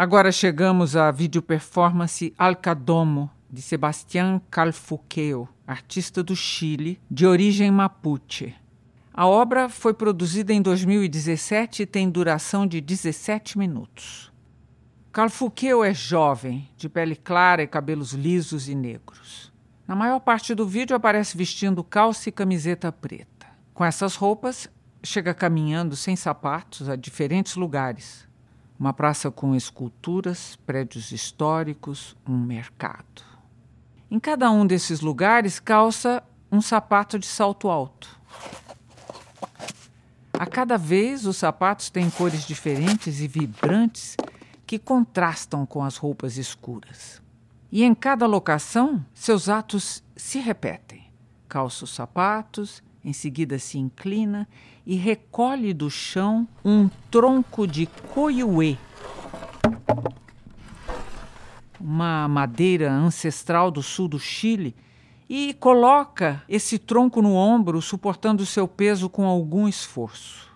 Agora chegamos à vídeo performance Alcadomo, de Sebastián Calfuqueo, artista do Chile, de origem mapuche. A obra foi produzida em 2017 e tem duração de 17 minutos. Calfuqueo é jovem, de pele clara e cabelos lisos e negros. Na maior parte do vídeo aparece vestindo calça e camiseta preta. Com essas roupas, chega caminhando sem sapatos a diferentes lugares, uma praça com esculturas, prédios históricos, um mercado. Em cada um desses lugares calça um sapato de salto alto. A cada vez os sapatos têm cores diferentes e vibrantes que contrastam com as roupas escuras. E em cada locação, seus atos se repetem. Calça os sapatos, em seguida se inclina e recolhe do chão um tronco de coiuê, uma madeira ancestral do sul do Chile, e coloca esse tronco no ombro, suportando seu peso com algum esforço.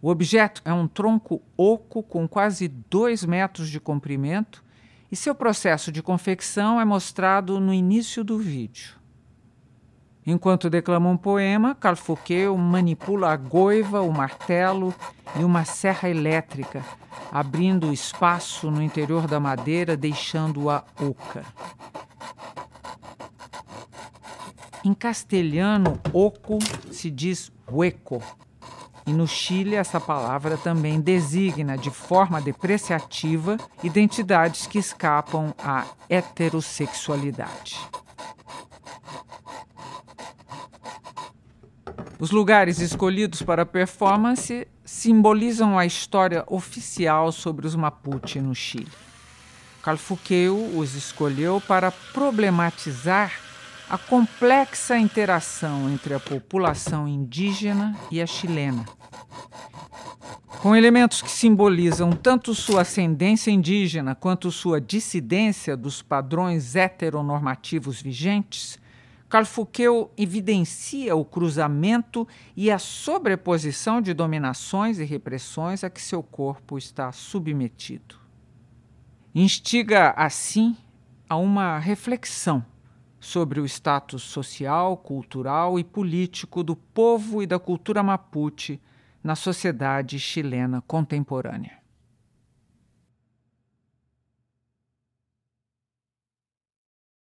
O objeto é um tronco oco com quase dois metros de comprimento e seu processo de confecção é mostrado no início do vídeo. Enquanto declama um poema, Calfoqueu manipula a goiva, o martelo e uma serra elétrica, abrindo espaço no interior da madeira, deixando-a oca. Em castelhano, oco se diz hueco, e no Chile essa palavra também designa de forma depreciativa identidades que escapam à heterossexualidade. Os lugares escolhidos para a performance simbolizam a história oficial sobre os Mapuche no Chile. Calfuqueu os escolheu para problematizar a complexa interação entre a população indígena e a chilena. Com elementos que simbolizam tanto sua ascendência indígena quanto sua dissidência dos padrões heteronormativos vigentes, Calfuqueu evidencia o cruzamento e a sobreposição de dominações e repressões a que seu corpo está submetido. Instiga, assim, a uma reflexão sobre o status social, cultural e político do povo e da cultura mapuche na sociedade chilena contemporânea.